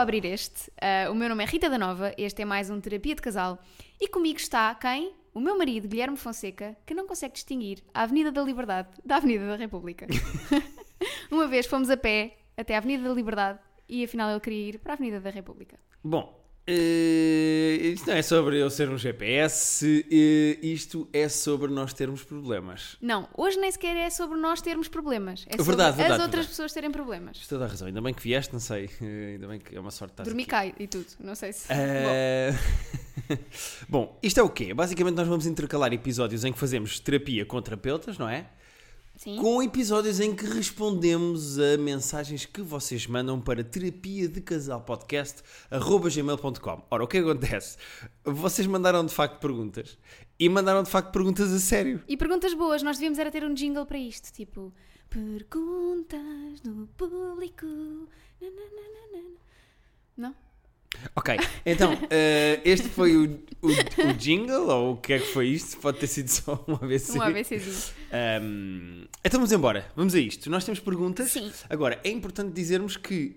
abrir este. Uh, o meu nome é Rita da Nova, este é mais um Terapia de Casal. E comigo está quem? O meu marido, Guilherme Fonseca, que não consegue distinguir a Avenida da Liberdade da Avenida da República. Uma vez fomos a pé até a Avenida da Liberdade e afinal ele queria ir para a Avenida da República. Bom, Uh, isto não é sobre eu ser um GPS, uh, isto é sobre nós termos problemas. Não, hoje nem sequer é sobre nós termos problemas. É sobre verdade, as outras verdade. pessoas terem problemas. Estou a dar razão, ainda bem que vieste, não sei. Uh, ainda bem que é uma sorte estar Dormi cai e tudo, não sei se. Uh, Bom, isto é o quê? Basicamente nós vamos intercalar episódios em que fazemos terapia com terapeutas, não é? Sim. Com episódios em que respondemos a mensagens que vocês mandam para terapia de casal podcast gmail.com. Ora, o que acontece? Vocês mandaram de facto perguntas e mandaram de facto perguntas a sério. E perguntas boas, nós devíamos era ter um jingle para isto, tipo perguntas do público. Não? Ok, então uh, este foi o, o, o jingle ou o que é que foi isto? Pode ter sido só um ABC. Um ABCzinho. Um, então vamos embora, vamos a isto. Nós temos perguntas. Sim. Agora, é importante dizermos que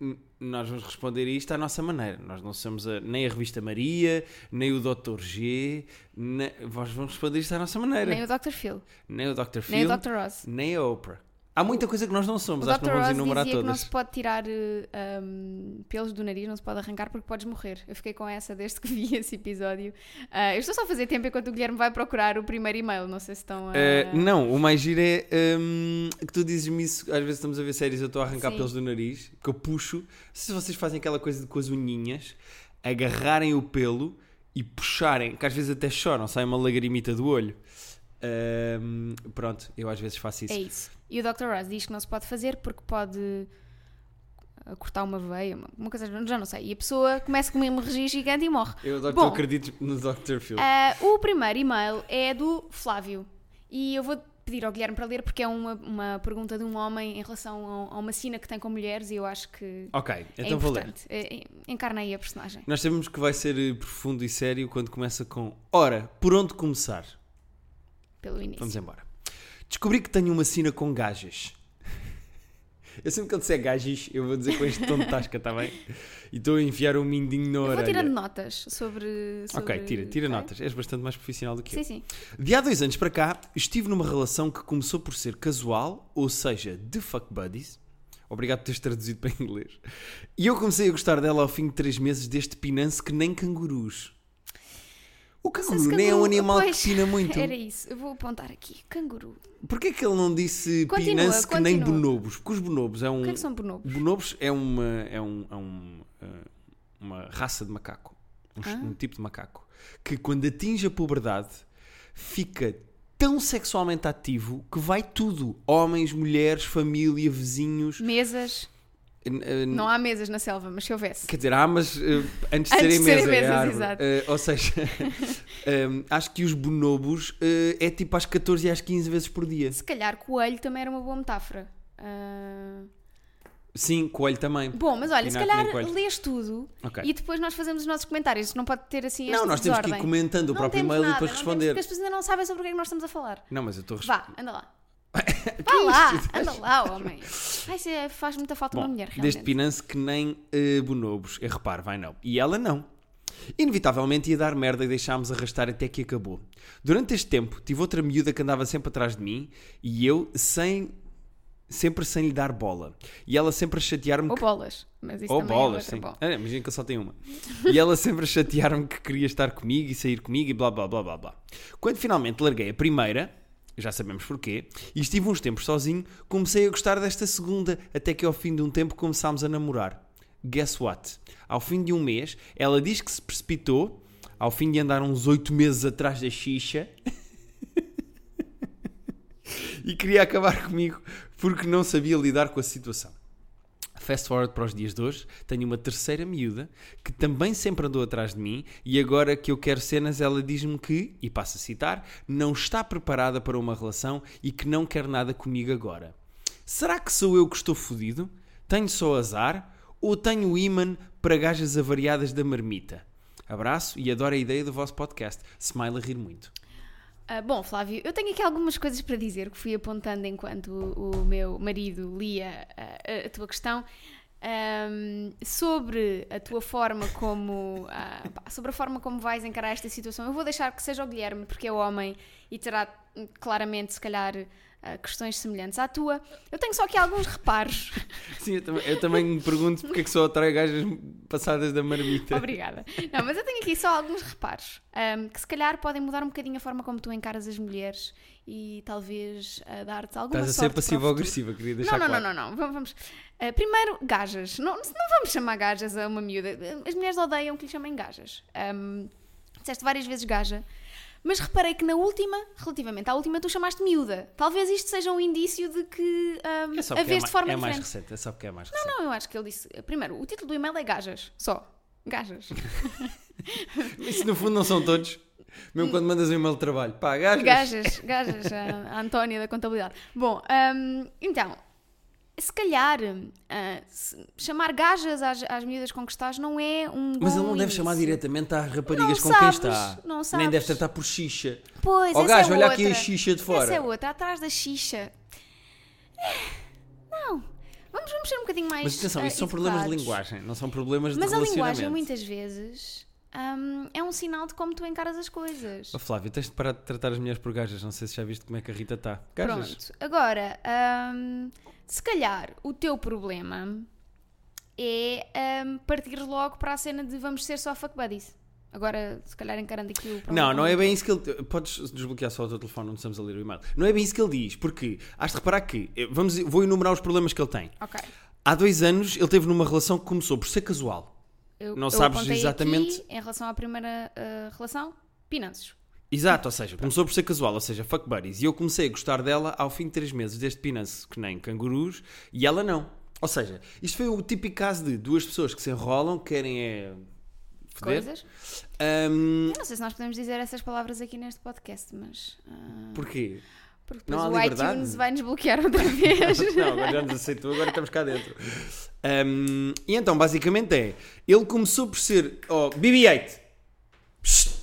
uh, nós vamos responder isto à nossa maneira. Nós não somos a- nem a revista Maria, nem o Dr. G, ne- nós vamos responder isto à nossa maneira. Nem o Dr. Phil, Nem o Dr. Phil, nem o Dr. Ross. nem a Oprah. Há muita coisa que nós não somos, O acho que Dr. não vamos Ross enumerar dizia que não todas. se pode tirar eh, um, pelos do nariz, não se pode arrancar porque podes morrer. Eu fiquei com essa desde que vi esse episódio. Ah, eu estou só a fazer tempo enquanto o Guilherme vai procurar o primeiro e-mail. Não sei se estão a. Uh, não, o mais giro é um, que tu dizes-me isso. Às vezes estamos a ver séries, eu estou a arrancar Sim. pelos do nariz, que eu puxo. Se vocês fazem aquela coisa de com as unhinhas, agarrarem o pelo e puxarem, que às vezes até choram, sai uma lagrimita do olho. Um, pronto, eu às vezes faço isso. É isso. E o Dr. Ross diz que não se pode fazer porque pode ah, cortar uma veia, uma, coisa, já não sei. E a pessoa começa com uma hemorragia gigante e morre. Eu Dr. Bom. acredito no Dr. Phil. Ah, o primeiro e-mail é do Flávio. E eu vou pedir ao Guilherme para ler porque é uma, uma pergunta de um homem em relação a, uma cena que tem com mulheres e eu acho que ok, é então vou ler. É, é, encarna aí a personagem. Nós sabemos que vai ser eh, profundo e sério quando começa com Ora, por onde começar? Pelo início. Vamos embora. Descobri que tenho uma sina com gajas. Eu sempre que ele disser gajas, eu vou dizer com este tom de tasca, está bem? E estou a enfiar um mindinho na Eu vou orelha. tirando notas sobre. sobre Ok, tira, tira ok? notas. És bastante mais profissional do que Sim, eu. sim. De há dois anos para cá, estive numa relação que começou por ser casual, ou seja, de fuck buddies. Obrigado por teres traduzido para inglês. E eu comecei a gostar dela ao fim de três meses deste pinance que nem cangurus. O canguru se nem é um canguru- animal pois, que pina muito. Era isso. Eu vou apontar aqui. Canguru. Porquê que ele não disse Continua, pinance que nem bonobos? Porque os bonobos é um... O que é que são bonobos? Bonobos é uma, é um, é um, eh, uma raça de macaco, um, Ah. um tipo de macaco, que quando atinge a puberdade fica tão sexualmente ativo que vai tudo: homens, mulheres, família, vizinhos. Mesas. Eh, Não há mesas na selva, mas se houvesse. Quer dizer, há, mas eh, antes de Antes serem de serem mesa, é mesas, árvore. exato. Eh, ou seja, eh, acho que os bonobos eh, é tipo às 14 e às 15 vezes por dia. Se calhar coelho também era uma boa metáfora. Ah, Sim, coelho também. Bom, mas olha, se calhar lês tudo Ok. e depois nós fazemos os nossos comentários. Não pode ter assim Não, nós temos que ir desordem. comentando o Não próprio e-mail e nada, depois não responder. Temos, porque as pessoas ainda não sabem sobre o que é que nós estamos a falar. Não, mas eu estou a Vá, responder. anda lá. Vá lá, isto? anda lá, homem. Ai, é- faz muita falta uma Bom, mulher, realmente. deste pinance que nem eh, bonobos. Eu reparo, vai não. E ela não. Inevitavelmente ia dar merda e deixámos arrastar até que acabou. Durante este tempo, tive outra miúda que andava sempre atrás de mim e eu sem... Sempre sem lhe dar bola. E ela sempre a chatear-me Ou que... bolas. Mas isso Ou também bolas, é sim. bola. Ah, Imagina que eu só tenho uma. E ela sempre a chatear-me que queria estar comigo e sair comigo e blá blá blá blá blá. Quando finalmente larguei a primeira, já sabemos porquê, e estive uns tempos sozinho, comecei a gostar desta segunda, até que ao fim de um tempo começámos a namorar. Guess what? Ao fim de um mês, ela diz que se precipitou, ao fim de andar uns oito meses atrás da xixa, e queria acabar comigo porque não sabia lidar com a situação. Fast forward para os dias de hoje, tenho uma terceira miúda que também sempre andou atrás de mim e agora que eu quero cenas, ela diz-me que, e passo a citar, não está preparada para uma relação e que não quer nada comigo agora. Será que sou eu que estou fodido? Tenho só azar? Ou tenho imã para gajas avariadas da marmita? Abraço e adoro a ideia do vosso podcast. Smile a rir muito. Ah, bom, Flávio, eu tenho aqui algumas coisas para dizer que fui apontando enquanto o, o meu marido lia ah, a, a tua questão. Ahm, sobre a tua forma como pá, sobre a forma como vais encarar esta situação, eu vou deixar que seja o Guilherme, porque é homem e terá hum, claramente, se calhar, ah, questões semelhantes à tua. Eu tenho só aqui alguns reparos. Sim, eu também, eu também me pergunto porque é que só atrai gajas passadas da marmita. Obrigada. Não, mas eu tenho aqui só alguns reparos ahm, que se calhar podem mudar um bocadinho a forma como tu encaras as mulheres e talvez ah, dar-te alguma Estás a ser sorte para o futuro. passivo-agressiva, queria deixar Não, não, claro. não, não, não. Vamos. vamos. Uh, primeiro, gajas. Não, não vamos chamar gajas a uma miúda. As mulheres odeiam que lhe chamem gajas. Um, disseste várias vezes gaja. Mas reparei que na última, relativamente à última, tu chamaste miúda. Talvez isto seja um indício de que um, É a é, vez ma- de forma é mais diferente. recente, é só porque é mais recente. Não, eu acho que ele disse. Primeiro, o título do e-mail é gajas. Só. Gajas. Isso no fundo não são todos. Mesmo quando mandas um e-mail de trabalho. Pá, gajas. Gajas, gajas, a, Antónia da contabilidade. Bom, hum, então, se calhar ah, se- chamar gajas às, às miúdas com que estás não é um Mas ele não deve chamar diretamente às raparigas Não com quem sabes, está. não Nem sabes. deve tratar por xixa. Pois, essa gajo, é olha outra. aqui a xixa de fora. Essa é outra, atrás da xixa. É, Não, vamos, vamos ser um bocadinho mais Mas atenção, ah, isso são problemas de linguagem, não são problemas Mas de a relacionamento. linguagem muitas vezes hum, é um sinal de como tu encaras as coisas. Ó Flávio, tens de parar de tratar as mulheres por gajas. Não sei se já viste como é que a Rita está. Gajas. Pronto, agora, hum, se calhar o teu problema é hum, partir logo para a cena de vamos ser só fuck buddies. Agora, se calhar encarando aqui o problema. Não, não é bem isso que ele. Podes desbloquear só o teu telefone, não estamos a ler o e-mail. Não é bem isso que ele diz, porque has de reparar que. eh, Vamos, vou enumerar os problemas que ele tem. Ok. Há dois anos ele teve numa relação que começou por ser casual. Eu, Não eu sabes exatamente- aqui, em relação à primeira ah, relação, pinanços. Exato, ou seja, começou por ser casual, ou seja, fuck buddies. E eu comecei a gostar dela ao fim de três meses deste pinance, que nem cangurus, e ela não. Ou seja, isto foi o típico caso de duas pessoas que se enrolam, querem é. foder. Coisas. Ahm, Eu não sei se nós podemos dizer essas palavras aqui neste podcast, mas. ah, porquê? Porque depois o liberdade? iTunes vai nos bloquear outra vez. Não, agora já nos aceitou, agora estamos cá dentro. Ahm, e então, basicamente é, ele começou por ser, oh, BB-8. Psst.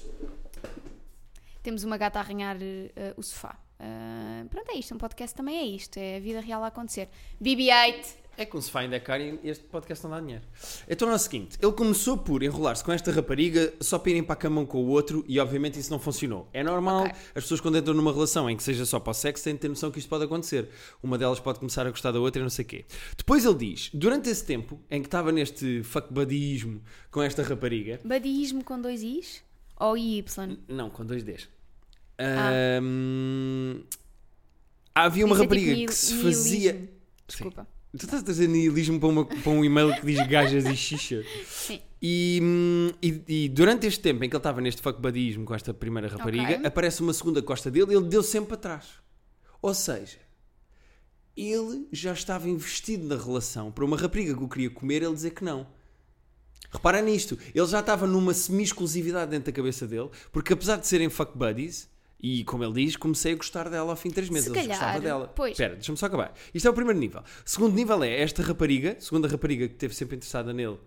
Temos uma gata a arranhar ah, o sofá. Ah, pronto, é isto. Um podcast também é isto. É a vida real a acontecer. BB-8. É como se ainda é caro e este podcast não dá dinheiro. Então é o seguinte, ele começou por enrolar-se com esta rapariga só para irem para a cama um com o outro e obviamente isso não funcionou. É normal, Ok. as pessoas quando entram numa relação em que seja só para o sexo têm de ter noção que isto pode acontecer. Uma delas pode começar a gostar da outra e não sei o quê. Depois ele diz, durante esse tempo em que estava neste fuckbuddyismo com esta rapariga, Badismo com dois Is? Ou Y? não, com dois Ds. Ah. Havia uma Isso é rapariga tipo que se fazia... Desculpa. Tu estás a trazer nihilismo para, uma- para um e-mail que diz gajas e xixa. Sim. E, hum, e- e durante este tempo em que ele estava neste fuckbuddyismo com esta primeira rapariga, Ok. aparece uma segunda costa dele e ele deu sempre para trás. Ou seja, ele já estava investido na relação para uma rapariga que o queria comer ele dizer que não. Repara nisto, ele já estava numa semi-exclusividade dentro da cabeça dele, porque apesar de serem fuck buddies, e como ele diz, comecei a gostar dela ao fim de três meses. Se calhar, gostava dela. pois. Espera, deixa-me só acabar. Isto é o primeiro nível. Segundo nível é esta rapariga, segunda rapariga que esteve sempre interessada nele,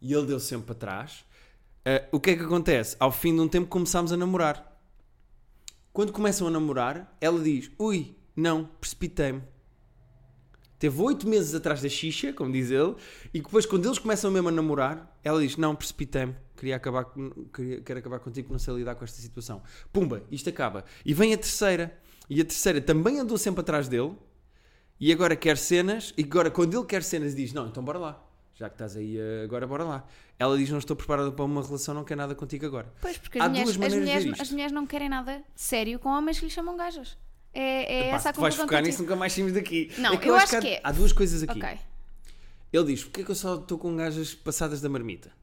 e ele deu sempre para trás. Ah, o que é que acontece? Ao fim de um tempo começámos a namorar. Quando começam a namorar, ela diz: Ui, não, precipitei-me. Teve oito meses atrás da xixa, como diz ele, e depois, quando eles começam mesmo a namorar, ela diz: Não, precipitei-me, queria acabar, queria, quero acabar contigo, não sei lidar com esta situação. Pumba, isto acaba. E vem a terceira, e a terceira também andou sempre atrás dele, e agora quer cenas, e agora, quando ele quer cenas, diz: Não, então bora lá, já que estás aí, eh, agora bora lá. Ela diz: Não estou preparada para uma relação, não quero nada contigo agora. Pois, porque as mulheres, as, mulheres, as mulheres não querem nada sério com homens que lhes chamam gajas. É, é Epá, essa a tu vais conclusão focar que eu nisso, nunca mais saímos daqui. Não, é eu acho há, que é. há duas coisas aqui. Ok. Ele diz: Porquê é que eu só estou com gajas passadas da marmita?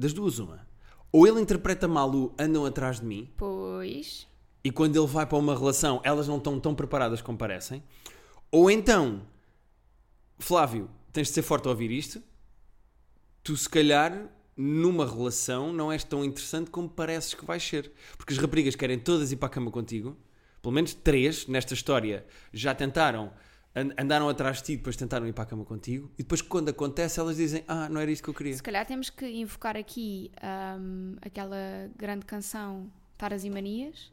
Das duas, uma. Ou ele interpreta mal o andam atrás de mim, Pois. e quando ele vai para uma relação, elas não estão tão preparadas como parecem. Ou então, Flávio, tens de ser forte a ouvir isto. Tu, se calhar, numa relação, não és tão interessante como pareces que vais ser. Porque as raparigas querem todas ir para a cama contigo. Pelo menos três nesta história já tentaram, andaram atrás de ti, depois tentaram ir para a cama contigo. E depois, quando acontece, elas dizem: Ah, não era isso que eu queria. Se calhar temos que invocar aqui ahm, aquela grande canção Taras e Manias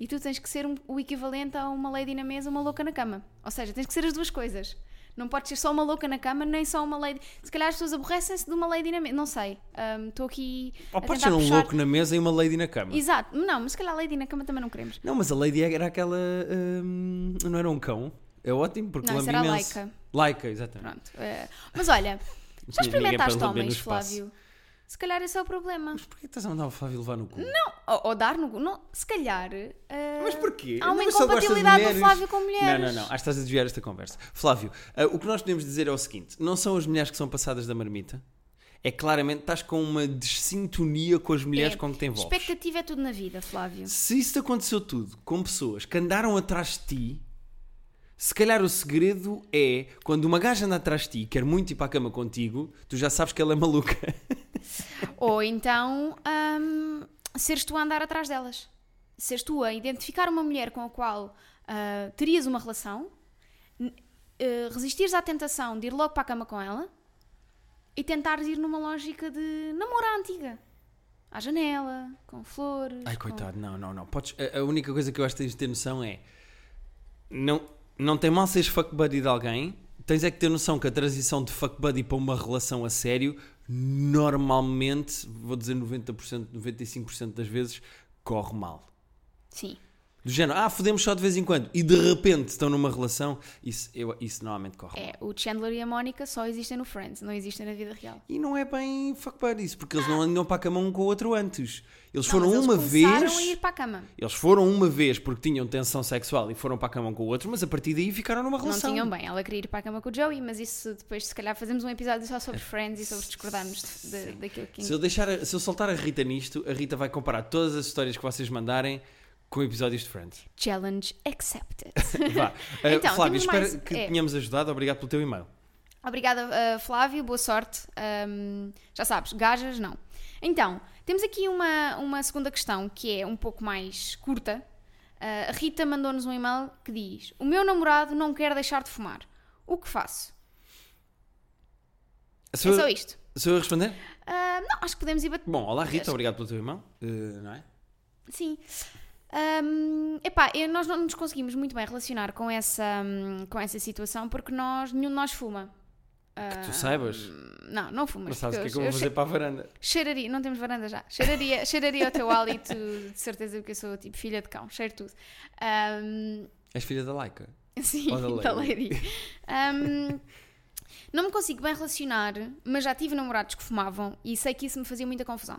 e tu tens que ser um- o equivalente a uma lady na mesa, uma louca na cama. Ou seja, tens que ser as duas coisas. Não pode ser só uma louca na cama, nem só uma lady. Se calhar as pessoas aborrecem-se de uma lady na mesa. Não sei. Estou aqui. Ou a pode ser um puxar- louco na mesa e uma lady na cama. Exato. Não, mas se calhar lady na cama também não queremos. Não, mas a lady era aquela. hum, não era um cão? É ótimo, porque Não, a imenso. Laika. Laika, exatamente. Pronto. eh, mas olha, já experimentaste homens. Flávio? Se calhar esse é o problema. Mas porquê estás a mandar o Flávio levar no cu? Não, ou, ou dar no. Não, se calhar. eh, Mas porquê? Há uma Não, incompatibilidade do. Flávio com mulheres. Não, não, não. Acho que estás a desviar esta conversa. Flávio, ah, o que nós podemos dizer é o seguinte: não são as mulheres que são passadas da marmita. É claramente estás com uma desintonia com as mulheres É, com que te envolves. Expectativa é tudo na vida, Flávio. Se isso aconteceu tudo com pessoas que andaram atrás de ti, se calhar o segredo é quando uma gaja anda atrás de ti e quer muito ir para a cama contigo, tu já sabes que ela é maluca. Ou então hum, seres tu a andar atrás delas. Seres tu a identificar uma mulher com a qual ah, terias uma relação, eh, resistires à tentação de ir logo para a cama com ela e tentares ir numa lógica de namoro à antiga. À janela, com flores. Ai, com- coitado, não, não, não. Podes, a, a única coisa que eu acho que tens de ter noção é. Não, não tem mal seres fuck buddy de alguém, tens é que ter noção que a transição de fuck buddy para uma relação a sério, normalmente, vou dizer 90%, 95% das vezes, corre mal. Sim. Do género, ah, fodemos só de vez em quando, e de repente estão numa relação, isso, eu, isso normalmente corre. É, o Chandler e a Mónica só existem no Friends, não existem na vida real. E não é bem fuck buddies, porque eles não andam para a cama um com o outro antes. Eles Não, foram eles uma vez. a ir para a cama. Eles foram uma vez porque tinham tensão sexual e foram para a cama um com o outro, mas a partir daí ficaram numa Não relação. tinham bem. Ela queria ir para a cama com o Joey, mas isso depois, se calhar, fazemos um episódio só sobre Friends e sobre discordarmos de- daquilo que. Se eu, deixar, se eu soltar a Rita nisto, a Rita vai comparar todas as histórias que vocês mandarem com episódios de Friends. Challenge accepted. Vá. Uh, Então, Flávio, espero mais- que é. tenhamos ajudado. Obrigado pelo teu e-mail. Obrigada, uh, Flávio. Boa sorte. Um, já sabes, gajas, não. Então, temos aqui uma, uma segunda questão que é um pouco mais curta. Uh, a Rita mandou-nos um e-mail que diz: O meu namorado não quer deixar de fumar. O que faço? Sou, É só isto. sou eu a responder? Uh, não, acho que podemos ir bater. Bom, olá Rita, obrigado pelo teu e-mail. Uh, não é? Sim. Hum, epá, eu- nós não nos conseguimos muito bem relacionar com essa, hum, com essa situação porque nós, nenhum de nós fuma. Que tu saibas. Não, não fumas. Mas sabes o que é que eu vou fazer para a varanda? Cheiraria, não temos varanda já. Cheiraria, cheiraria o teu hálito, de certeza que eu sou tipo filha de cão, cheiro tudo. Hum, És filha da Laika. sim, da da lady. lady. Hum, não me consigo bem relacionar, mas já tive namorados que fumavam e sei que isso me fazia muita confusão.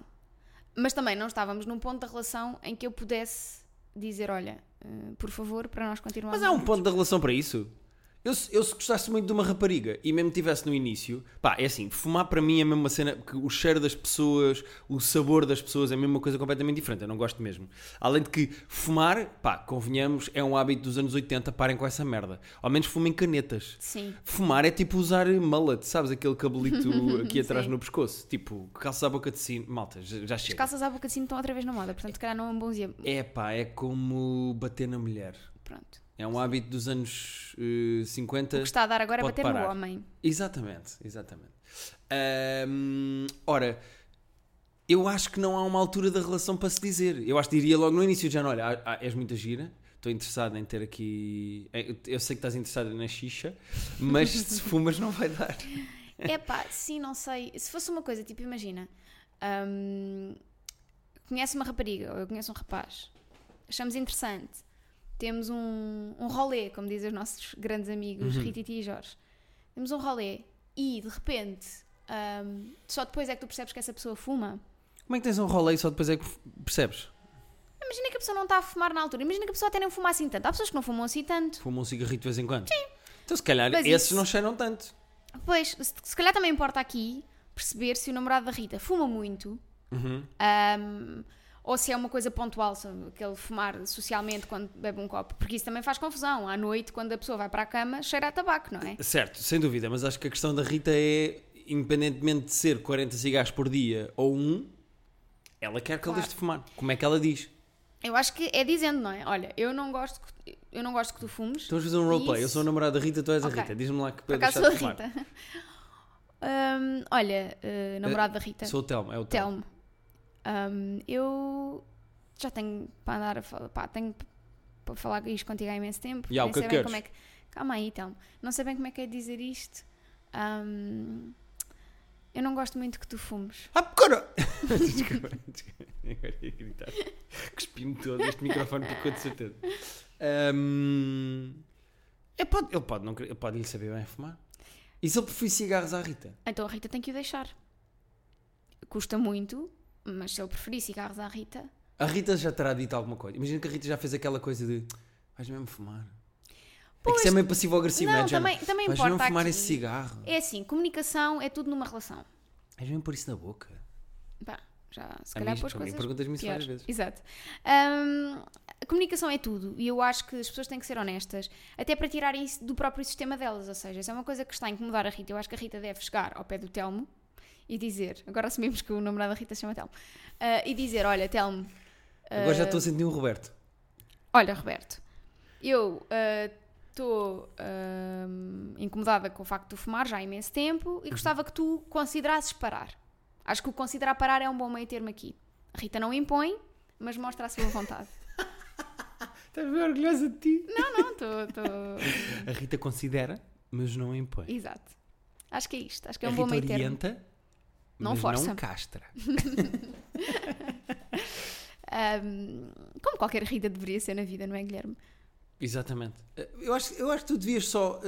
Mas também não estávamos num ponto da relação em que eu pudesse dizer: olha, eh, por favor, para nós continuarmos. Mas há um juntos." ponto da relação para isso. Eu, se- eu se gostasse muito de uma rapariga e mesmo tivesse no início, pá, é assim, fumar para mim é a mesma cena, que o cheiro das pessoas, o sabor das pessoas é a mesma coisa completamente diferente, eu não gosto mesmo. Além de que fumar, pá, convenhamos, é um hábito dos anos 80, parem com essa merda. Ao menos fumem canetas. Sim. Fumar é tipo usar mullet, sabes? Aquele cabelito aqui atrás no pescoço. Tipo, calças à boca de sino. Malta, já, já As chega. calças à boca de sino estão outra vez na moda, portanto, se calhar não é um bom dia. É pá, é como bater na mulher. Pronto. É um hábito dos anos eh, 50. O que está a dar agora é bater parar. no homem. Exatamente, exatamente. Ahm, ora, eu acho que não há uma altura da relação para se dizer. Eu acho que diria logo no início, já, olha, ah, ah, és muita gira, estou interessado em ter aqui. eh, Eu sei que estás interessado na xixa, mas se fumas não vai dar. É pá, sim, não sei. Se fosse uma coisa, tipo, imagina, hum, conhece uma rapariga, ou eu conheço um rapaz, achamos interessante, temos um, um rolê, como dizem os nossos grandes amigos, Uhum. Rititi e Jorge, temos um rolê e de repente, hum, só depois é que tu percebes que essa pessoa fuma. Como é que tens um rolê e só depois é que percebes? Imagina que a pessoa não está a fumar na altura, imagina que a pessoa até não fuma assim tanto. Há pessoas que não fumam assim tanto. Fuma um cigarrito de vez em quando? Sim. Então se calhar Mas esses isso- não cheiram tanto. Pois, se, se calhar também importa aqui perceber se o namorado da Rita fuma muito Uhum. Um, ou se é uma coisa pontual, aquele fumar socialmente quando bebe um copo, porque isso também faz confusão. À noite, quando a pessoa vai para a cama, cheira a tabaco, não é? Certo, sem dúvida, mas acho que a questão da Rita é, independentemente de ser 40 cigarros por dia ou um, ela quer que Claro. ele deixe de fumar. Como é que ela diz? Eu acho que é dizendo, não é? Olha, eu não gosto que, eu não gosto que tu fumes. Então vamos fazer um roleplay. Eu Isso. sou o namorado da Rita, tu és Ok. a Rita. Diz-me lá que para acaso deixar a de fumar. Rita. Um, olha, uh, namorado da Rita, Sou o Telmo, é o Telmo. Telmo. Um, eu já tenho para andar a falar, pá, tenho para falar isto contigo há imenso tempo. Ya, o nem que sei é bem que como é que. Calma aí, então. Não sei bem como é que é dizer isto. Ahm, eu não gosto muito que tu fumes. Ah, cara! desculpa, desculpa. Agora ia gritar. Cuspi-me todo. Este microfone picou de certeza. Ahm, é, pode, ele pode, não, ele pode lhe saber bem fumar. E se ele preferir cigarros à Rita? Então a Rita tem que o deixar. Custa muito, mas se ele preferir cigarros à Rita. A Rita já terá dito alguma coisa. Imagina que a Rita já fez aquela coisa de vais mesmo fumar. é que isso é meio passivo-agressivo, Não, é? Também- também vais importa mesmo fumar aqui. esse cigarro. É assim, comunicação é tudo numa relação. Vais mesmo pôr isso na boca. Pá, já se A calhar pôs coisas perguntas-me isso várias vezes. Exato. Ahm, a comunicação é tudo e eu acho que as pessoas têm que ser honestas, até para tirarem isso do próprio sistema delas. Ou seja, isso é uma coisa que está a incomodar a Rita. Eu acho que a Rita deve chegar ao pé do Telmo e dizer, agora assumimos que o namorado da Rita se chama Telmo, ah, e dizer: Olha, Telmo, Agora já ah, estou a sentir um Roberto. Olha, Roberto, eu estou incomodada com o facto de tu fumar já há imenso tempo e gostava que tu considerasses parar. Acho que o considerar parar é um bom meio termo aqui. A Rita não impõe, mas mostra a sua vontade. Estás bem orgulhosa de ti. não, não, estou. A Rita considera, mas não impõe. Exato. Acho que é isto. Acho que é a um bom Rita meio termo. orienta, Não mas força. não castra. Ahm, como qualquer Rita deveria ser na vida, não é, Guilherme? Exatamente. Eh, Eu acho, eu acho que tu devias só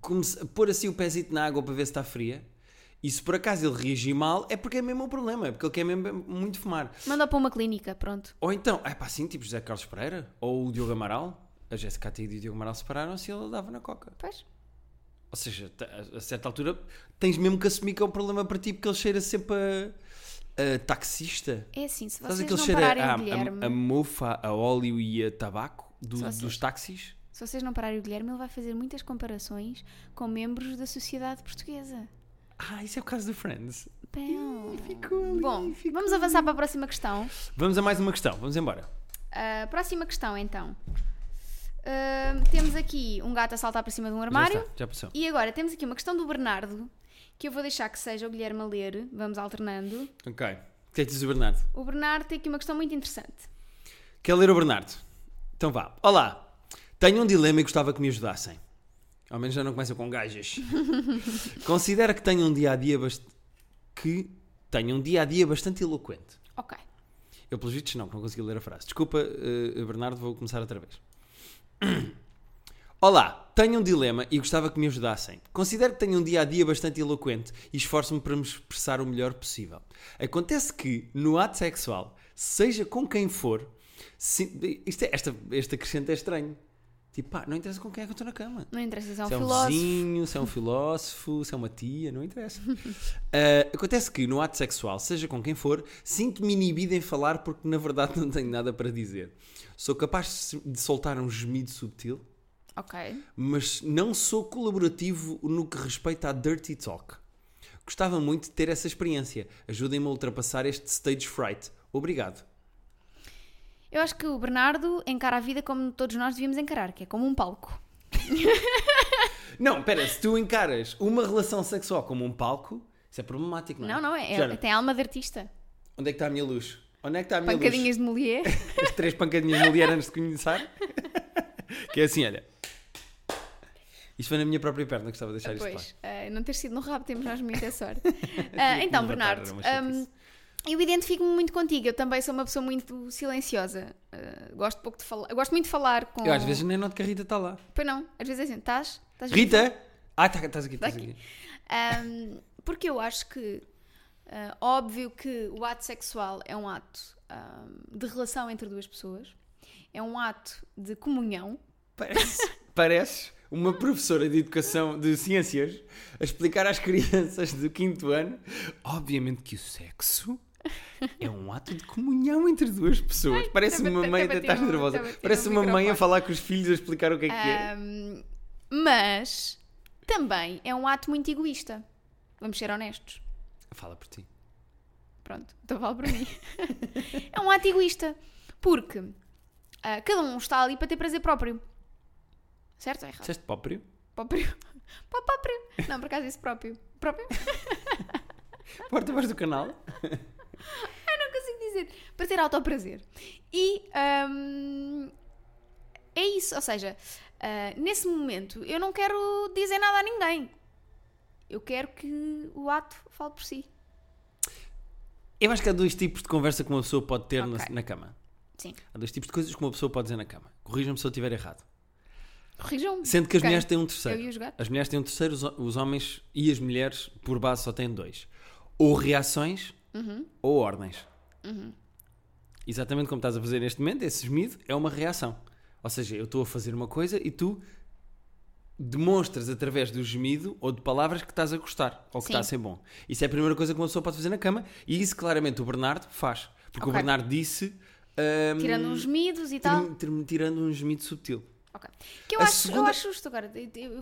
comece- pôr assim o pezito na água para ver se está fria. E se por acaso ele reagir mal, é porque é mesmo o problema. É porque ele quer mesmo muito fumar. Manda para uma clínica, pronto. Ou então, é pá, assim, tipo José Carlos Pereira ou o Diogo Amaral. A Jéssica Atia e o Diogo Amaral separaram-se e ele dava na coca. Pois. Ou seja, a certa altura tens mesmo que assumir que é um problema para ti porque ele cheira sempre a, a taxista. É assim, se vocês não pararem a, Guilherme. a, a mofa, a óleo e a tabaco do- vocês- dos táxis? Se vocês não pararem o Guilherme, ele vai fazer muitas comparações com membros da sociedade portuguesa. Ah, isso é o caso do Friends. Pão. ficou ali, Bom, ficou vamos avançar para a próxima questão. Vamos a mais uma questão, vamos embora. A próxima questão, então. Temos aqui um gato a saltar para cima de um Já armário. está, já passou. E agora temos aqui uma questão do Bernardo, que eu vou deixar que seja o Guilherme a ler. Vamos alternando. Ok. O que é que diz o Bernardo? O Bernardo tem aqui uma questão muito interessante. Quer ler o Bernardo? Então vá. Olá, tenho um dilema e gostava que me ajudassem. Ao menos já não começa com gajas. Considera que tenho um dia a dia bast... que tenho um dia a dia bastante eloquente. Ok. Eu, pelos vistos, não, não consegui ler a frase. Desculpa, eh, Bernardo, vou começar outra vez. Olá, tenho um dilema e gostava que me ajudassem. Considero que tenho um dia a dia bastante eloquente e esforço-me para me expressar o melhor possível. Acontece que, no ato sexual, seja com quem for, se- isto é, esta, este acrescento é estranho. Tipo, pá, não interessa com quem é que eu estou na cama. Não interessa se é um Se é um filósofo. vizinho, se é um filósofo, se é uma tia, não interessa. Ah, acontece que no ato sexual, seja com quem for, sinto-me inibido em falar porque na verdade não tenho nada para dizer. Sou capaz de soltar um gemido subtil, Ok. mas não sou colaborativo no que respeita à dirty talk. Gostava muito de ter essa experiência. Ajudem-me a ultrapassar este stage fright. Obrigado. Eu acho que o Bernardo encara a vida como todos nós devíamos encarar, que é como um palco. Não, espera, se tu encaras uma relação sexual como um palco, isso é problemático, não é? Não, não, é, é- tem alma de artista. Onde é que está a minha luz? Onde é que está a minha luz? Pancadinhas de mulher. As três pancadinhas de mulher antes de conhecer. que é assim, olha. Isto foi na minha própria perna, gostava de deixar isto Pois, claro. eh, não ter sido no rabo, temos nós muita sorte. Ah, então, Bernardo, chatice. Eu identifico-me muito contigo. Eu também sou uma pessoa muito silenciosa. Ah, gosto pouco de falar. Eu gosto muito de falar com. Eu às vezes nem noto que a Rita está lá. Pois não, às vezes é assim, estás? Rita! Ah, tá- estás aqui, estás Tá aqui. aqui. Um, porque eu acho que, uh, óbvio que o ato sexual é um ato um, de relação entre duas pessoas, é um ato de comunhão. Parece, parece uma professora de educação de ciências a explicar às crianças do quinto ano, obviamente que o sexo é um ato de comunhão entre duas pessoas. Parece estava- uma mãe, até estás nervosa. Parece um uma mãe a falar com os filhos a explicar o que é que é. Um, mas também é um ato muito egoísta. Vamos ser honestos. Fala por ti. Pronto, então vale para mim. é um ato egoísta. Porque ah, cada um está ali para ter prazer próprio. Certo ou errado? Disseste próprio? Próprio. Pá, próprio. Não, por acaso disse próprio. Próprio? Porta voz do canal. não consigo dizer. Para ter autoprazer. E hum, isso. Ou seja, ah, nesse momento eu não quero dizer nada a ninguém. Eu quero que o ato fale por si. Eu acho que há dois tipos de conversa que uma pessoa pode ter na, Ok. na cama. Sim. Há dois tipos de coisas que uma pessoa pode dizer na cama. Corrijam-me se eu estiver errado. Corrijam-me. Sendo que as Ok. mulheres têm um Eu terceiro. e os gatos. As mulheres têm um terceiro, os, os homens e as mulheres, por base, só têm dois. Ou reações Uhum. ou ordens. Exatamente como estás a fazer neste momento, esse gemido é uma reação. Ou seja, eu estou a fazer uma coisa e tu demonstras através do gemido ou de palavras que estás a gostar ou que Sim. está a ser bom. Isso é a primeira coisa que uma pessoa pode fazer na cama e isso claramente o Bernardo faz. Porque o Ok. Bernardo disse. ahm, Tirando uns midos e tal. tir- tir- tirando um gemido subtil. Ok. Que eu A acho, segunda- eu acho justo agora.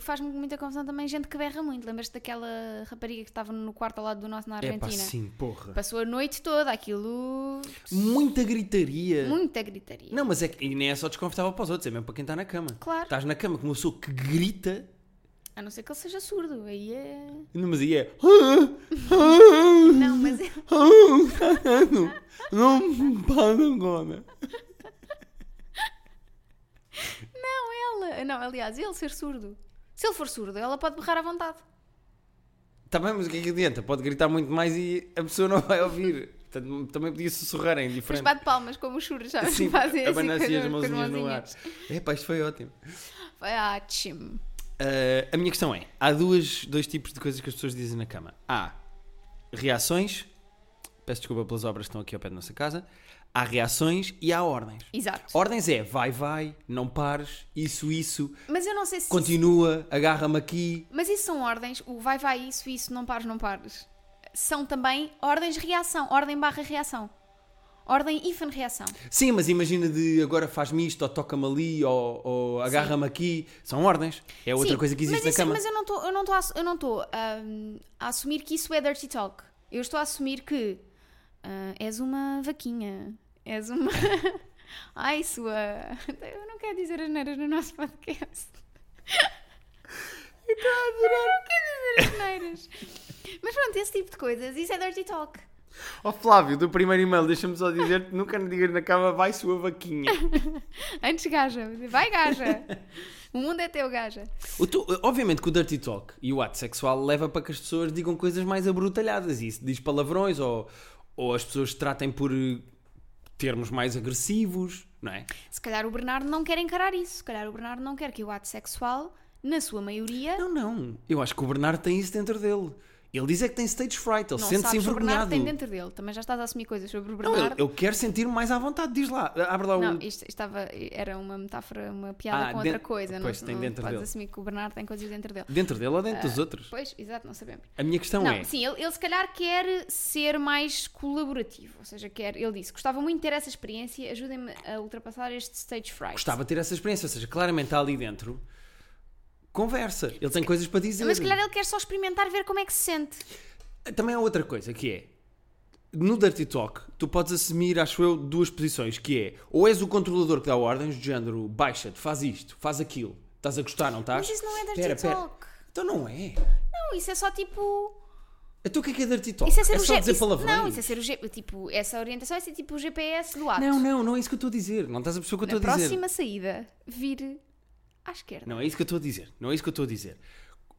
Faz-me muita confusão também gente que berra muito. Lembras-te daquela rapariga que estava no quarto ao lado do nosso na Argentina? sim, porra. Passou a noite toda, aquilo. Muita gritaria. Muita gritaria. Não, mas é que e nem é só desconfortável para os outros, é mesmo para quem está na cama. Claro. Estás na cama com uma pessoa que grita, A não ser que ele seja surdo. Aí é. não, mas aí é. Não, mas é. Não para agora. Não, ela. Não, aliás, ele ser surdo. Se ele for surdo, ela pode berrar à vontade. Está bem, mas o que é que adianta? Pode gritar muito mais e a pessoa não vai ouvir. Portanto, também podia sussurrar, é Mas indiferente. bate palmas como os surdos, sabes? Sim, Fazem assim assim as mãozinhas no ar. Epá, isto foi ótimo. Foi ótimo. Ah, a minha questão é: há duas, dois tipos de coisas que as pessoas dizem na cama. Há reações, peço desculpa pelas obras que estão aqui ao pé da nossa casa. Há reações e há ordens. Exato. Ordens é vai, vai, não pares, isso, isso, Mas eu não sei se. continua, agarra-me aqui. Mas isso são ordens. O vai, vai, isso, isso, não pares, não pares. São também ordens de reação. Ordem barra reação. Ordem hífen reação. Sim, mas imagina de agora faz-me isto, ou toca-me ali, ou, ou agarra-me aqui. São ordens. É outra Sim, coisa que existe mas na isso- cama. Mas eu não estou a, ahm, a assumir que isso é dirty talk. Eu estou a assumir que ah, és uma vaquinha. És uma. Ai, sua. Eu não quero dizer as neiras no nosso podcast. Eu não quero dizer as neiras. Mas pronto, esse tipo de coisas, isso é dirty talk. Ó Flávio, do primeiro e-mail, deixa-me só dizer-te: nunca me digas na cama, vai sua vaquinha. Antes gaja. Vai gaja. O mundo é teu, gaja. O tu- obviamente que o dirty talk e o ato sexual leva para que as pessoas digam coisas mais abrutalhadas. E isso diz palavrões, ou, ou as pessoas tratem por termos mais agressivos, não é? Se calhar o Bernardo não quer encarar isso. Se calhar o Bernardo não quer que o ato sexual, na sua maioria, Não, não. Eu acho que o Bernardo tem isso dentro dele. Ele diz é que tem stage fright, ele não sente-se sabes o Bernardo envergonhado. tem dentro dele. Também já estás a assumir coisas sobre o Não, Bernardo. eu, eu quero sentir-me mais à vontade, diz lá. Abre lá o. Não, isto estava, era uma metáfora, uma piada Ah, com outra coisa. pois, não, tem não dentro podes dele. assumir que o Bernardo tem coisas dentro dele. Dentro dele ou dentro dos outros? Pois, exato, não sabemos. A minha questão não, é. sim, ele, ele se calhar quer ser mais colaborativo. Ou seja, quer, ele disse, gostava muito de ter essa experiência, ajudem-me a ultrapassar este stage fright. Gostava de ter essa experiência, ou seja, claramente está ali dentro. Conversa, ele tem coisas para dizer. Mas se calhar ele quer só experimentar, ver como é que se sente. Também há outra coisa que é. No Dirty Talk, tu podes assumir, acho eu, duas posições, que é ou és o controlador que dá ordens do género baixa-te, faz isto, faz aquilo, estás a gostar, não estás? Mas isso não é dirty Pera, pera. talk. Então não é. Não, isso é só tipo. Então o que é que é Dirty Talk? Isso é ser é o só G- dizer isso- palavrões? Não, isso é ser o G... Tipo, essa orientação é ser tipo o GPS do ato. Não, não, não é isso que eu estou a dizer. Não estás a o que eu Na estou a dizer. próxima saída, vir à esquerda. Não é isso que eu estou a dizer. Não é isso que eu estou a dizer.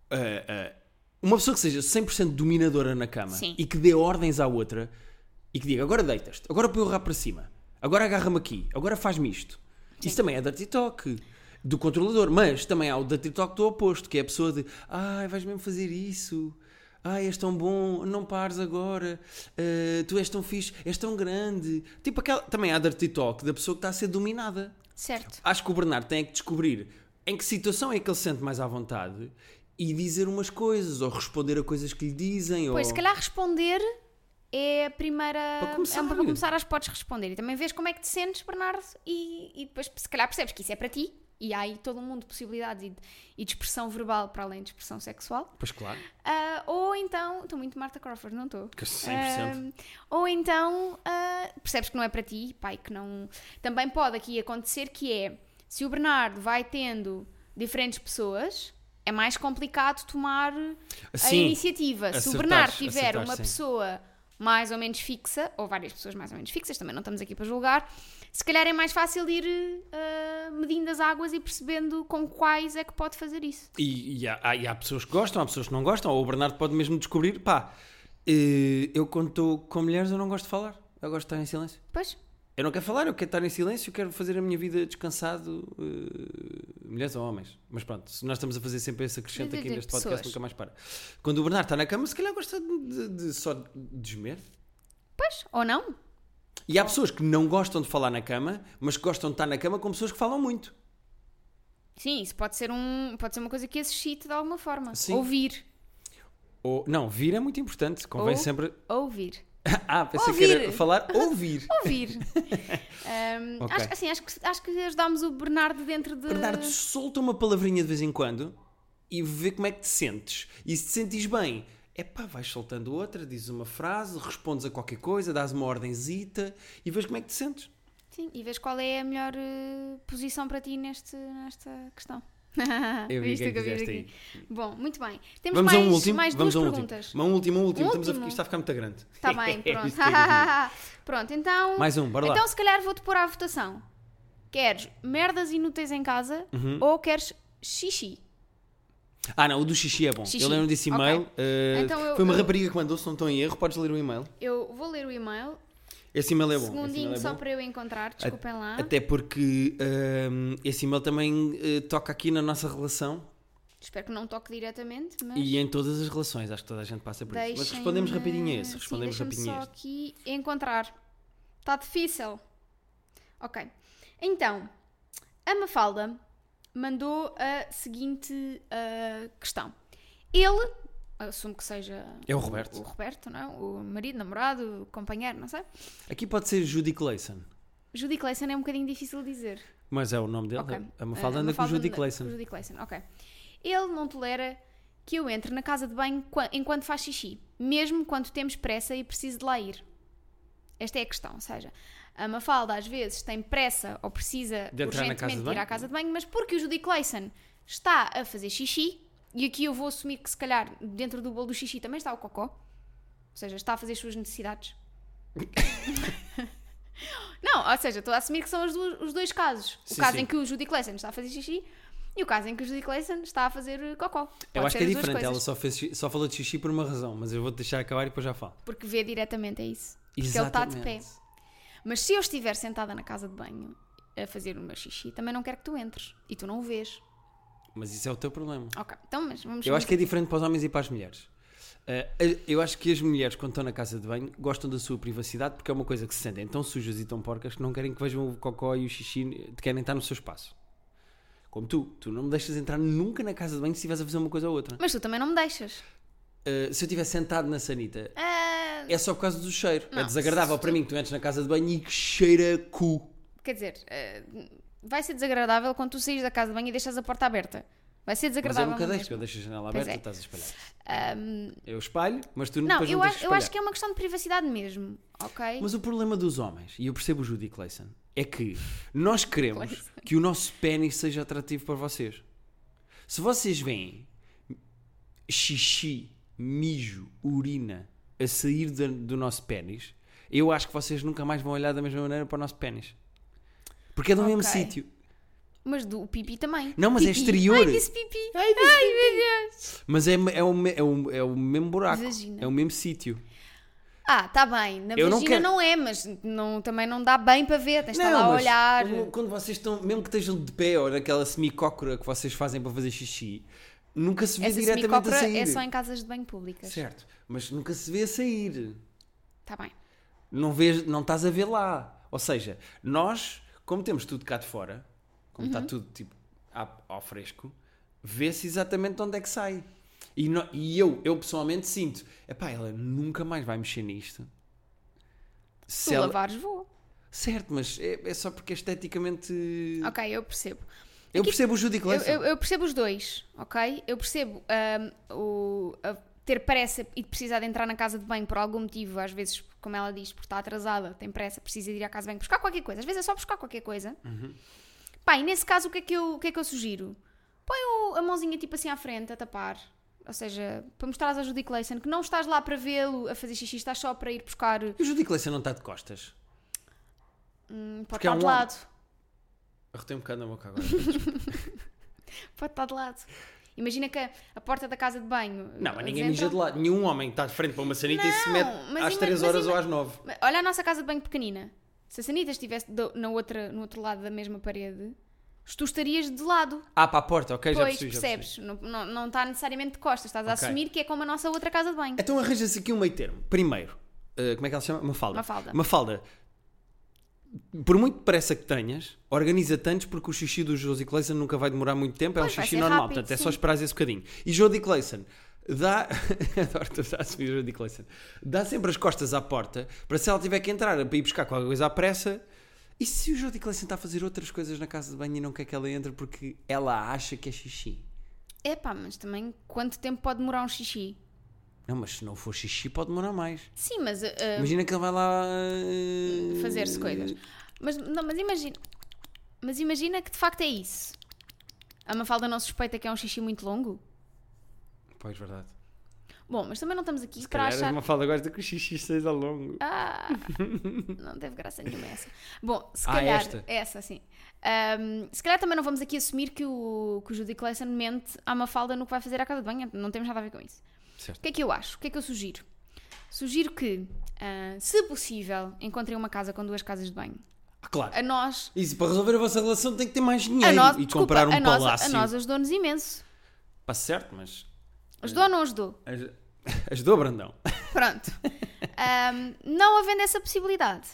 Ah, ah, uma pessoa que seja 100% dominadora na cama Sim. e que dê ordens à outra e que diga agora deitas-te, agora põe o rabo para cima, agora agarra-me aqui, agora faz-me isto. Isso também é dirty talk do controlador. Mas também há o dirty talk do oposto, que é a pessoa de ai, vais mesmo fazer isso. Ai, és tão bom, não pares agora. Ah, tu és tão fixe, és tão grande. Tipo aquela. Também há dirty talk da pessoa que está a ser dominada. Certo. Acho que o Bernardo tem que descobrir em que situação é que ele se sente mais à vontade e dizer umas coisas, ou responder a coisas que lhe dizem, Pois, ou... se calhar responder é a primeira. Para começar. É para começar, que podes responder. E também vês como é que te sentes, Bernardo, e, e depois, se calhar, percebes que isso é para ti. E há aí todo um mundo de possibilidades e de, e de expressão verbal para além de expressão sexual. Pois claro, Ah, ou então. Estou muito Marta Crawford, não estou? que 100%. Ah, ou então ah, percebes que não é para ti, pai, que não. Também pode aqui acontecer que é se o Bernardo vai tendo diferentes pessoas, é mais complicado tomar a Sim, iniciativa. Se o Bernardo tiver uma sim. pessoa mais ou menos fixa, ou várias pessoas mais ou menos fixas, também não estamos aqui para julgar, se calhar é mais fácil ir ah, medindo as águas e percebendo com quais é que pode fazer isso. E, e há, há- e há pessoas que gostam, há pessoas que não gostam, ou o Bernardo pode mesmo descobrir, pá, eh, eu quando estou com mulheres eu não gosto de falar, eu gosto de estar em silêncio. Pois, Eu não quero falar, eu quero estar em silêncio, eu quero fazer a minha vida descansado, eh, mulheres ou homens. Mas pronto, se nós estamos a fazer sempre esse acrescento aqui neste podcast, pessoas. nunca mais para. Quando o Bernardo está na cama, se calhar gosta de, de- de só de gemer. pois, ou não? E há pessoas que não gostam de falar na cama, mas que gostam de estar na cama com pessoas que falam muito. Sim, isso pode ser, um, pode ser uma coisa que excite de alguma forma. Sim. Ouvir. Ou, não, vir é muito importante, convém Ou- sempre. Ouvir. ah, pensei que era Ouvir. falar, ouvir. Ouvir. Ahm, Ok. acho, assim, acho, que, acho que ajudámos o Bernardo dentro de. Bernardo, solta uma palavrinha de vez em quando e vê como é que te sentes. E se te sentes bem, é pá, vais soltando outra, dizes uma frase, respondes a qualquer coisa, dás uma ordenzita e vês como é que te sentes. Sim, e vês qual é a melhor eh, posição para ti neste, nesta questão. Eu vi Viste quem o que eu fiz fizeste aqui? Bom, muito bem. Temos Vamos mais, a um último. mais Vamos duas último. perguntas. Uma um último, um último. Um Estamos a- último? isto está a ficar muito grande. Está bem, É pronto. que pronto, então. Mais um, bora lá. Então, se calhar, vou-te pôr à votação. Queres merdas inúteis em casa Uhum. ou queres xixi? Ah, não, o do xixi é bom. Xixi. Eu lembro desse e-mail. eh, Então eu- foi uma eu- rapariga que mandou, se não estou em erro. Podes ler o e-mail. Eu vou ler o e-mail. Esse e-mail é bom. segundinho é só bom. para eu encontrar. Desculpem lá. Até porque ehm, esse e-mail também eh, toca aqui na nossa relação Espero que não toque diretamente, mas. e em todas as relações. Acho que toda a gente passa por isso. Mas respondemos rapidinho a esse. Sim, Respondemos deixem-me rapidinho só este. aqui encontrar. Está difícil. Ok. Então, a Mafalda mandou a seguinte ah, questão. Ele, assumo que seja É o Roberto. o Roberto, não é? O marido, namorado, companheiro, não sei. Aqui pode ser Judy Clayson. Judy Clayson é um bocadinho difícil de dizer. Mas é o nome dele. Ok. A Mafalda Ah, anda com o Mafalda Judy Clayson. o Judy Clayson, ok. Ele não tolera que eu entre na casa de banho qua- enquanto faz xixi, mesmo quando temos pressa e preciso de lá ir. Esta é a questão, ou seja, a Mafalda às vezes tem pressa ou precisa De urgentemente de ir à casa de banho, mas porque o Judy Clayson está a fazer xixi, e aqui eu vou assumir que se calhar dentro do bolo do xixi também está o cocó, ou seja, está a fazer as suas necessidades. Não, ou seja, estou a assumir que são os, do- os dois casos. O Sim, caso sim. em que o Judy Clayson está a fazer xixi e o caso em que o Judy Clayson está a fazer cocó. Eu Pode acho ser que é diferente. Ela só, fez, só falou de xixi por uma razão. Mas eu vou-te deixar acabar e depois já falo. Porque vê diretamente, é isso. Porque ele está de pé. Mas se eu estiver sentada na casa de banho a fazer o meu xixi, também não quero que tu entres. E tu não o vês. Mas isso é o teu problema. Ok, então mas vamos... Eu acho que é diferente para os homens e para as mulheres. Eh, eu acho que as mulheres, quando estão na casa de banho, gostam da sua privacidade porque é uma coisa que se sentem tão sujas e tão porcas que não querem que vejam o cocó e o xixi, querem estar no seu espaço. Como tu, tu não me deixas entrar nunca na casa de banho se estiveres a fazer uma coisa ou outra. Mas tu também não me deixas. Eh, se eu estiver sentado na sanita, Ah, é só por causa do cheiro. é Não, desagradável se para mim que tu entres na casa de banho e que cheira a cu. Quer dizer, vai ser desagradável quando tu saís da casa de banho e deixas a porta aberta. Vai ser Mas eu desagradável. nunca na deixo, eu mesma. deixo a janela aberta é. e estás a espalhar. Ahm, Eu espalho, mas tu não, depois eu, não acho, eu acho que é uma questão de privacidade mesmo, ok? Mas o problema dos homens, e eu percebo o Judy Clayson, é que nós queremos Clayson. que o nosso pênis seja atrativo para vocês. Se vocês veem xixi, mijo, urina a sair da- do nosso pênis, eu acho que vocês nunca mais vão olhar da mesma maneira para o nosso pênis. Porque é do mesmo Ok. sítio. Mas do o pipi também. Não, mas é Pipi. exterior. Ai, disse pipi. Ai, meu Deus. Mas é, é, o, me- é, o, é o mesmo buraco. Vagina. É o mesmo sítio. Ah, tá bem. Na Eu não vagina não, quero- é, mas não, também não dá bem para ver. Tens de estar lá a mas olhar. quando- Quando vocês estão, mesmo que estejam de pé ou naquela semicócora que vocês fazem para fazer xixi, nunca se vê Essa diretamente a semicópora sair. é só em casas de banho públicas. Certo, mas nunca se vê a sair. Tá bem. Não, vês, não estás a ver lá. Ou seja, nós, como temos tudo cá de fora, como Uhum. está tudo tipo ao fresco, vê-se exatamente onde é que sai. E, no- e eu, eu pessoalmente sinto, epá, ela nunca mais vai mexer nisto. Se Se ela- lavares, vou. Certo, mas é, é só porque esteticamente. Ok, eu percebo. Eu Aqui- percebo o Judy Eu, eu- eu percebo os dois, ok? Eu percebo ahm, o, a ter pressa e de precisar de entrar na casa de banho por algum motivo, às vezes, como ela diz, porque está atrasada, tem pressa, precisa de ir à casa de banho buscar qualquer coisa. Às vezes é só buscar qualquer coisa. Uhum. Pá, e nesse caso, o que é que eu, o que é que eu sugiro? Põe o- a mãozinha tipo assim à frente, a tapar. Ou seja, para mostrares a Judy Clayson que não estás lá para vê-lo a fazer xixi, estás só para ir buscar E o Judy Clayson não está de costas. hum, Porque é estar de um homem. lado. Arrotei um bocado na boca agora. Pode estar de lado. Imagina que a, a porta da casa de banho. Não, mas ninguém mija de lado. Nenhum homem está de frente para uma sanita e se Não, mete às ima- 3 mas horas ou às 9. Olha a nossa casa de banho pequenina. Se a Sanita estivesse do- na outra, no outro lado da mesma parede, tu estarias de lado. Ah, para a porta, ok, já pois, percebi. já percebi. percebes? Não, não, não está necessariamente de costas. Estás a Ok. assumir que é como a nossa outra casa de banho. Então arranja-se aqui um meio termo. Primeiro, eh, como é que ela se chama? Mafalda. Mafalda. Mafalda, por muito depressa que tenhas, organiza tantos porque o xixi do Josie Clayson nunca vai demorar muito tempo, é um xixi normal, rápido, portanto é só sim. esperar esse bocadinho. E Jodie Clayson dá. Adoro tu a assumir Jodie Clayson. Dá sempre as costas à porta para se ela tiver que entrar para ir buscar qualquer coisa à pressa. E se o Jodie Clayson está a fazer outras coisas na casa de banho e não quer que ela entre porque ela acha que é xixi? Epá, mas também quanto tempo pode demorar um xixi? Não, mas se não for xixi pode demorar mais. Sim, mas uh, uh, Imagina que ele vai lá. eh, fazer-se coisas. Mas, não, mas imagina. Mas imagina que de facto é isso. A Mafalda não suspeita que é um xixi muito longo? Pois, verdade. Bom, mas também não estamos aqui Se para calhar achar. uma falda gosta que o xixi seja longo. Ah, não teve graça nenhuma essa. Bom, se Ah, calhar. esta? Essa, sim. Ahm, se calhar também não vamos aqui assumir que o, que o Judy Clayson mente à Mafalda no que vai fazer à casa de banho. Não temos nada a ver com isso. O Certo. que é que eu acho? O que é que eu sugiro? Sugiro que, ah, se possível, encontrem uma casa com duas casas de banho. Ah, claro. A nós. Isso, para resolver a vossa relação tem que ter mais dinheiro nós e desculpa, comprar um a nós, palácio. A nós ajudou-nos imenso. Pá, certo, mas Ajudou ou não ajudou? aj- ajudou Brandão. Pronto. Ahm, não havendo essa possibilidade.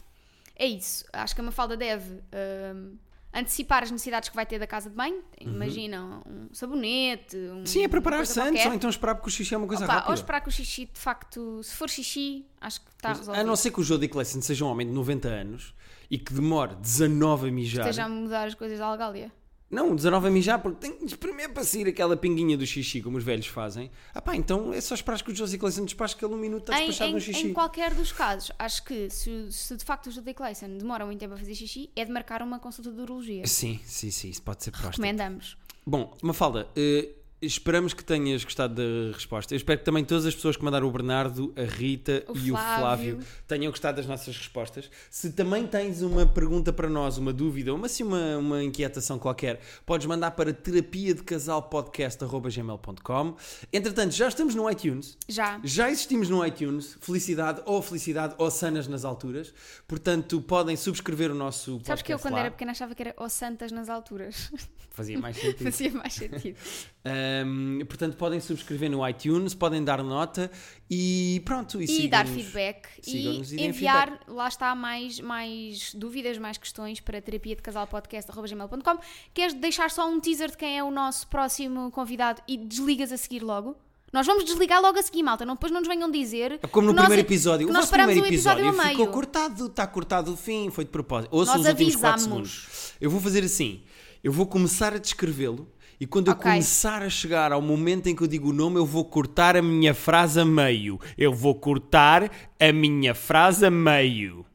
É isso. Acho que a Mafalda deve ahm, antecipar as necessidades que vai ter da casa de banho. Imagina um sabonete. Um, Sim, é coisa antes, ou então esperar porque o xixi é uma coisa Opa, ou rápida. esperar que o xixi, de facto, se for xixi, acho que está resolvido. A não ser que o Jodie Clayson seja um homem de 90 anos e que demore 19 a mijar. Esteja a mudar as coisas da Algália. Não, 19 a mijar porque tem que espremer para sair aquela pinguinha do xixi, como os velhos fazem. Ah pá, então é só esperar que o Jodie Clayson despache que ele um minuto está despachado em- no xixi. em qualquer dos casos, acho que se, se de facto o Judy Clayson demora muito tempo a fazer xixi, é de marcar uma consulta de urologia. Sim, sim, sim, isso pode ser próstata. Recomendamos. Bom, Mafalda, eh, esperamos que tenhas gostado da resposta. Eu espero que também todas as pessoas que mandaram o Bernardo, a Rita O e o Flávio. Flávio tenham gostado das nossas respostas. Se também tens uma pergunta para nós, uma dúvida, uma, assim, uma, uma inquietação qualquer, podes mandar para terapia de casal podcast.gmail.com. Entretanto, já estamos no iTunes. Já. Já existimos no iTunes, felicidade ou felicidade ou sanas nas alturas. Portanto, podem subscrever o nosso podcast. Sabes que eu, quando lá. era pequena, achava que era o Santas nas alturas. Fazia mais sentido. Fazia mais sentido. Um, portanto, podem subscrever no iTunes, podem dar nota e pronto. E, E dar feedback e e enviar, lá está, mais, mais dúvidas, mais questões para terapia de casal podcast.gmail.com. Queres deixar só um teaser de quem é o nosso próximo convidado e desligas a seguir logo? Nós vamos desligar logo a seguir, malta. Não, depois não nos venham dizer. Como no nós- primeiro episódio. que o paramos primeiro episódio, episódio ficou cortado, está cortado o fim, foi de propósito. Ouçam Nós os últimos 4 avisámos. segundos. Eu vou fazer assim: eu vou começar a descrevê-lo e quando eu Ok. começar a chegar ao momento em que eu digo o nome, eu vou cortar a minha frase a meio. Eu vou cortar a minha frase a meio.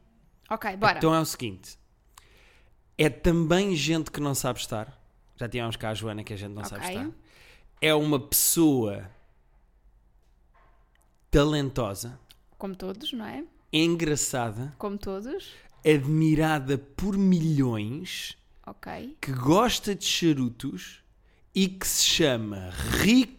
Ok, bora. Então é o seguinte: é também gente que não sabe estar. Já tivemos cá a Joana, que a gente não sabe Ok. estar. É uma pessoa talentosa, Como todos, não é? engraçada, Como todos. admirada por milhões, Ok. que gosta de charutos e que se chama Rico